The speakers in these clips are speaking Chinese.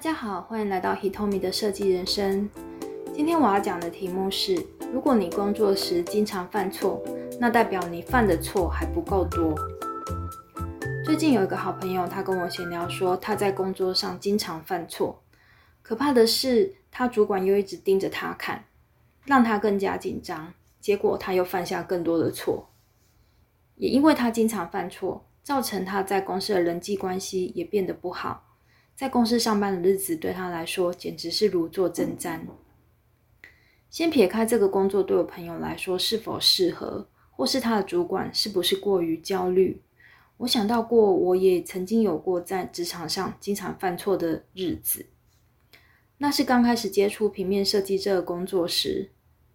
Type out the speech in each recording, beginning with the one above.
大家好，欢迎来到 Hitomi 的设计人生。今天我要讲的题目是：如果你工作时经常犯错，那代表你犯的错还不够多。最近有一个好朋友，他跟我闲聊说，他在工作上经常犯错，可怕的是，他主管又一直盯着他看，让他更加紧张。结果他又犯下更多的错，也因为他经常犯错，造成他在公司的人际关系也变得不好。在公司上班的日子对他来说简直是如坐针毡。先撇开这个工作对我朋友来说是否适合，或是他的主管是不是过于焦虑，我想到过，我也曾经有过在职场上经常犯错的日子。那是刚开始接触平面设计这个工作时，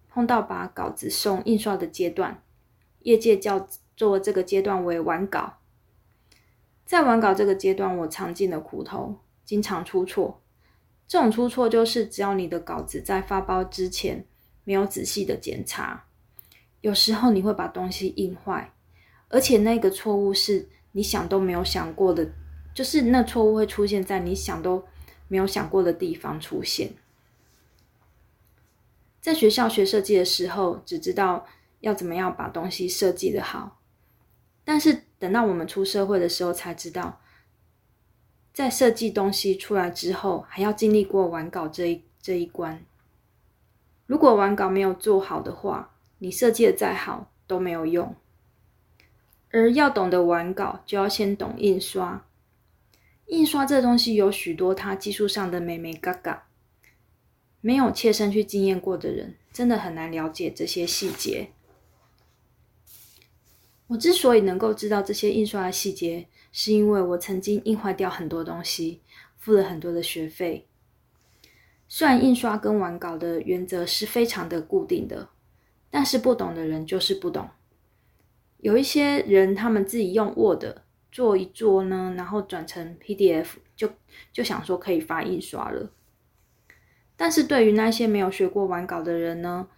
碰到把稿子送印刷的阶段，业界叫做这个阶段为完稿。在完稿这个阶段，我尝尽了苦头。经常出错，这种出错就是只要你的稿子在发包之前没有仔细的检查，有时候你会把东西印坏，而且那个错误是你想都没有想过的，就是那错误会出现在你想都没有想过的地方出现。在学校学设计的时候，只知道要怎么样把东西设计的好，但是等到我们出社会的时候才知道。在设计东西出来之后，还要经历过完稿这一这一关。如果完稿没有做好的话，你设计的再好都没有用。而要懂得完稿，就要先懂印刷。印刷这东西有许多它技术上的美眉嘎嘎，没有切身去经验过的人，真的很难了解这些细节。我之所以能够知道这些印刷的细节，是因为我曾经印坏掉很多东西，付了很多的学费。虽然印刷跟完稿的原则是非常的固定的，但是不懂的人就是不懂。有一些人他们自己用 Word 做一做呢，然后转成 PDF，就就想说可以发印刷了。但是对于那些没有学过完稿的人呢，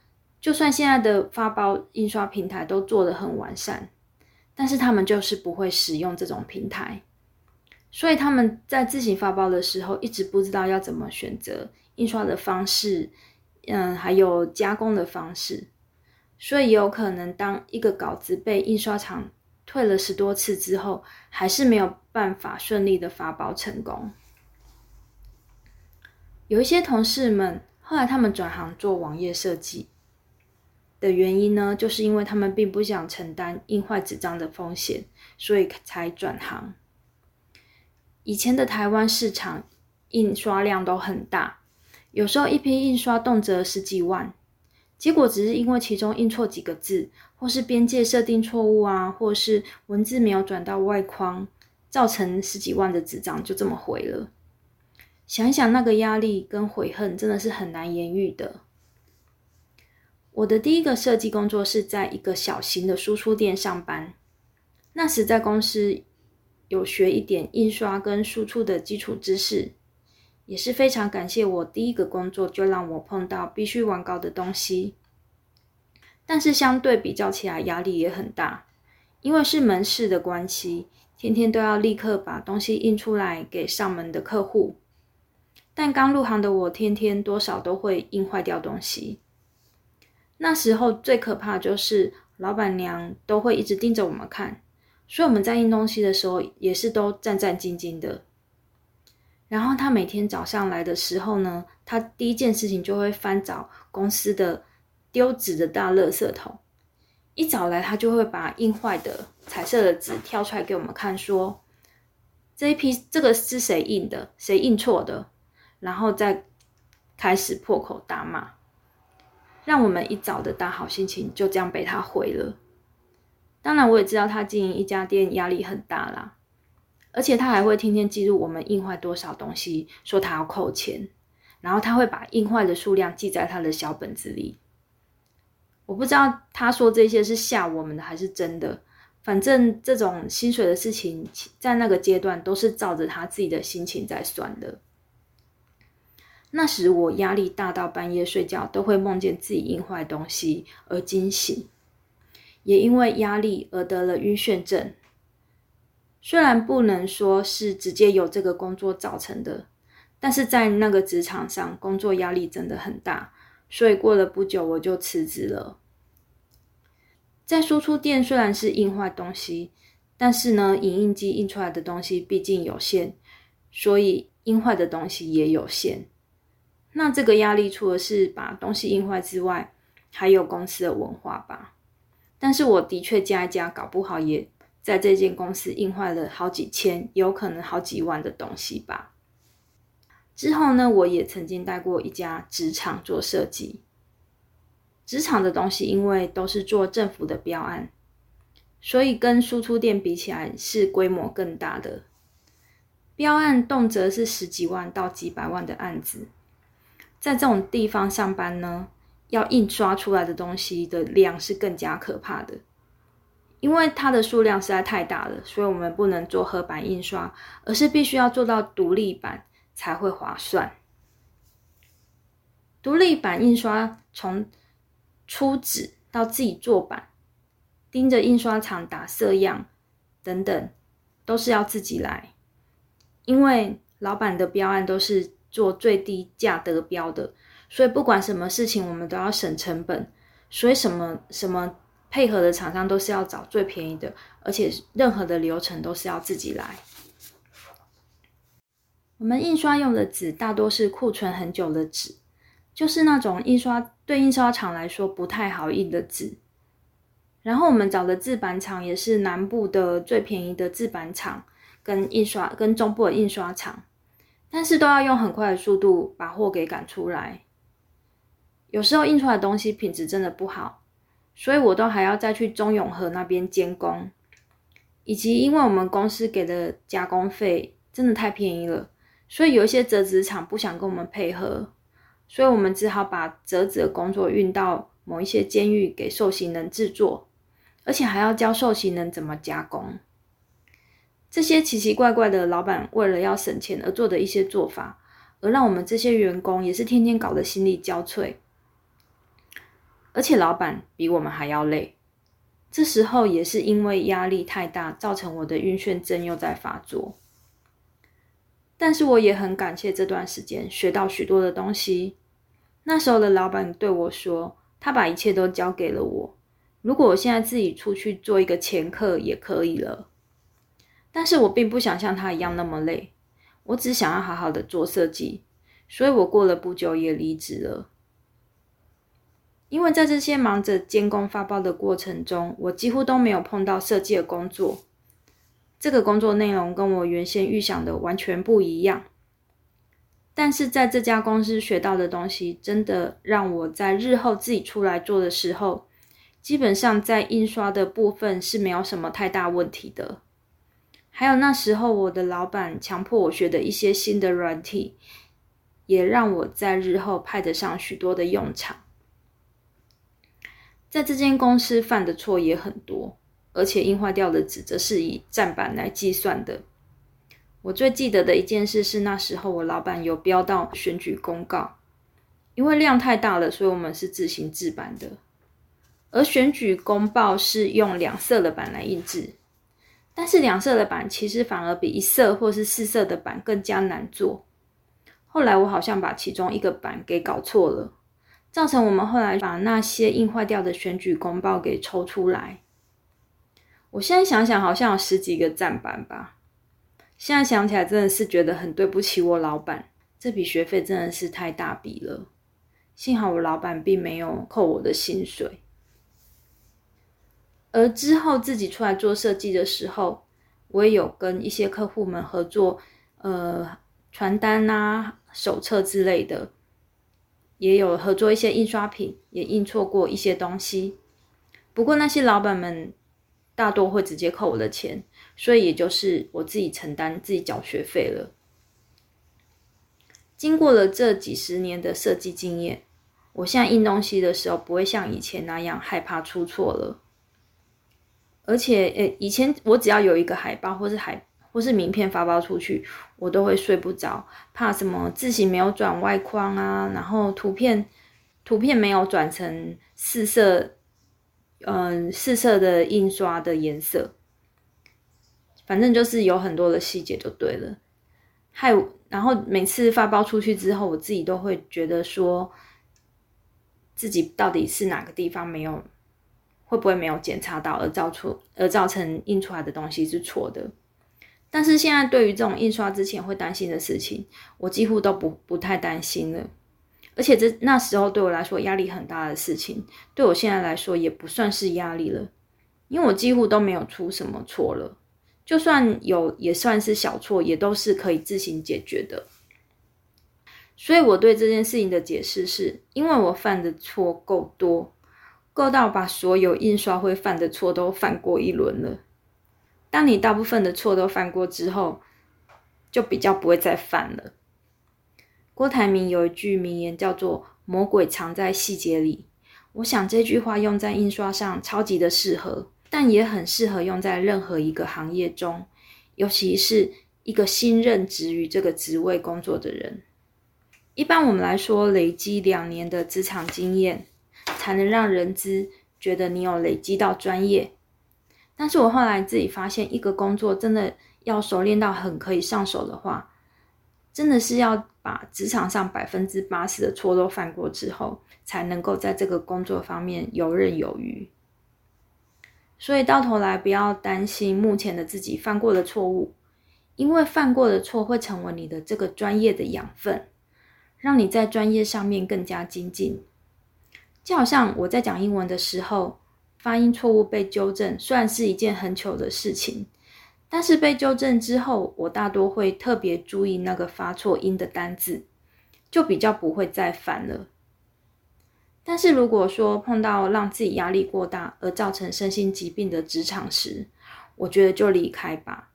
就算现在的发包印刷平台都做得很完善。但是他们就是不会使用这种平台，所以他们在自行发包的时候，一直不知道要怎么选择印刷的方式，嗯，还有加工的方式，所以有可能当一个稿子被印刷厂退了十多次之后，还是没有办法顺利的发包成功。有一些同事们后来他们转行做网页设计。的原因呢，就是因为他们并不想承担印坏纸张的风险，所以才转行。以前的台湾市场印刷量都很大，有时候一批印刷动辄十几万，结果只是因为其中印错几个字，或是边界设定错误啊，或是文字没有转到外框，造成十几万的纸张就这么毁了。想想，那个压力跟悔恨真的是很难言喻的。我的第一个设计工作是在一个小型的输出店上班。那时在公司有学一点印刷跟输出的基础知识，也是非常感谢我第一个工作就让我碰到必须完稿的东西。但是相对比较起来压力也很大，因为是门市的关系，天天都要立刻把东西印出来给上门的客户。但刚入行的我，天天多少都会印坏掉东西。那时候最可怕就是老板娘都会一直盯着我们看，所以我们在印东西的时候也是都战战兢兢的。然后他每天早上来的时候呢，他第一件事情就会翻找公司的丢纸的大垃圾桶。一早来，他就会把印坏的彩色的纸挑出来给我们看，说这一批这个是谁印的，谁印错的，然后再开始破口大骂。让我们一早的大好心情就这样被他毁了。当然，我也知道他经营一家店压力很大啦，而且他还会天天记录我们印坏多少东西，说他要扣钱，然后他会把印坏的数量记在他的小本子里。我不知道他说这些是吓我们的还是真的，反正这种薪水的事情，在那个阶段都是照着他自己的心情在算的。那时我压力大到半夜睡觉都会梦见自己印坏东西而惊醒，也因为压力而得了晕眩症。虽然不能说是直接由这个工作造成的，但是在那个职场上，工作压力真的很大，所以过了不久我就辞职了。在输出店虽然是印坏东西，但是呢，影印机印出来的东西毕竟有限，所以印坏的东西也有限。那这个压力除了是把东西印坏之外，还有公司的文化吧。但是我的确加一加，搞不好也在这间公司印坏了好几千，有可能好几万的东西吧。之后呢，我也曾经带过一家职场做设计。职场的东西，因为都是做政府的标案，所以跟输出店比起来是规模更大的。标案动辄是十几万到几百万的案子，在这种地方上班呢，要印刷出来的东西的量是更加可怕的，因为它的数量实在太大了，所以我们不能做合版印刷，而是必须要做到独立版才会划算。独立版印刷从出纸到自己做版，盯着印刷厂打色样等等，都是要自己来。因为老板的标案都是做最低价得标的，所以不管什么事情，我们都要省成本。所以什么什么配合的厂商都是要找最便宜的，而且任何的流程都是要自己来。我们印刷用的纸大多是库存很久的纸。就是那种印刷对印刷厂来说不太好印的纸，然后我们找的制版厂也是南部的最便宜的制版厂，跟印刷跟中部的印刷厂，但是都要用很快的速度把货给赶出来。有时候印出来的东西品质真的不好，所以我都还要再去中永和那边监工，以及因为我们公司给的加工费真的太便宜了，所以有一些折纸厂不想跟我们配合。所以我们只好把折纸的工作运到某一些监狱给受刑人制作，而且还要教受刑人怎么加工。这些奇奇怪怪的老板为了要省钱而做的一些做法，而让我们这些员工也是天天搞得心力交瘁。而且老板比我们还要累。这时候也是因为压力太大，造成我的晕眩症又在发作。但是我也很感谢这段时间学到许多的东西。那时候的老板对我说：“他把一切都交给了我，如果我现在自己出去做一个前客也可以了。”但是我并不想像他一样那么累，我只想要好好的做设计，所以我过了不久也离职了。因为在这些忙着监工发包的过程中，我几乎都没有碰到设计的工作。这个工作内容跟我原先预想的完全不一样，但是在这家公司学到的东西，真的让我在日后自己出来做的时候，基本上在印刷的部分是没有什么太大问题的。还有那时候我的老板强迫我学的一些新的软体，也让我在日后派得上许多的用场。在这间公司犯的错也很多。而且印坏掉的纸则是以站板来计算的。我最记得的一件事是，那时候我老板有标到选举公告，因为量太大了，所以我们是自行制版的。而选举公报是用两色的板来印制，但是两色的板其实反而比一色或是四色的板更加难做。后来我好像把其中一个板给搞错了，造成我们后来把那些印坏掉的选举公报给抽出来。我现在想想，好像有十几个站板吧。现在想起来，真的是觉得很对不起我老板，这笔学费真的是太大笔了。幸好我老板并没有扣我的薪水。而之后自己出来做设计的时候，我也有跟一些客户们合作，呃，传单啊、手册之类的，也有合作一些印刷品，也印错过一些东西。不过那些老板们。大多会直接扣我的钱，所以也就是我自己承担、自己缴学费了。经过了这几十年的设计经验，我现在印东西的时候不会像以前那样害怕出错了。而且，诶，以前我只要有一个海报或是海或是名片发包出去，我都会睡不着，怕什么字型没有转外框啊，然后图片图片没有转成四色。嗯，四色的印刷的颜色，反正就是有很多的细节就对了。害，然后每次发包出去之后，我自己都会觉得说，自己到底是哪个地方没有，会不会没有检查到，而造出而造成印出来的东西是错的。但是现在对于这种印刷之前会担心的事情，我几乎都不不太担心了。而且这那时候对我来说压力很大的事情，对我现在来说也不算是压力了，因为我几乎都没有出什么错了。就算有，也算是小错，也都是可以自行解决的。所以我对这件事情的解释是，因为我犯的错够多，够到把所有印刷会犯的错都犯过一轮了。当你大部分的错都犯过之后，就比较不会再犯了。郭台铭有一句名言叫做“魔鬼藏在细节里”，我想这句话用在印刷上超级的适合。但也很适合用在任何一个行业中，尤其是一个新任职于这个职位工作的人。一般我们来说，累积两年的职场经验，才能让人资觉得你有累积到专业。但是我后来自己发现，一个工作真的要熟练到很可以上手的话，真的是要把职场上百分之八十的错都犯过之后，才能够在这个工作方面游刃有余。所以到头来，不要担心目前的自己犯过的错误，因为犯过的错会成为你的这个专业的养分，让你在专业上面更加精进。就好像我在讲英文的时候，发音错误被纠正，虽然是一件很糗的事情，但是被纠正之后，我大多会特别注意那个发错音的单字，就比较不会再犯了。但是如果说碰到让自己压力过大而造成身心疾病的职场时，我觉得就离开吧。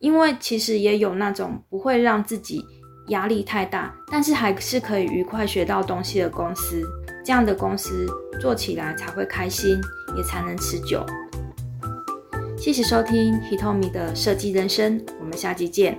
因为其实也有那种不会让自己压力太大，但是还是可以愉快学到东西的公司，这样的公司做起来才会开心，也才能持久。谢谢收听 Hitomi 的设计人生，我们下期见。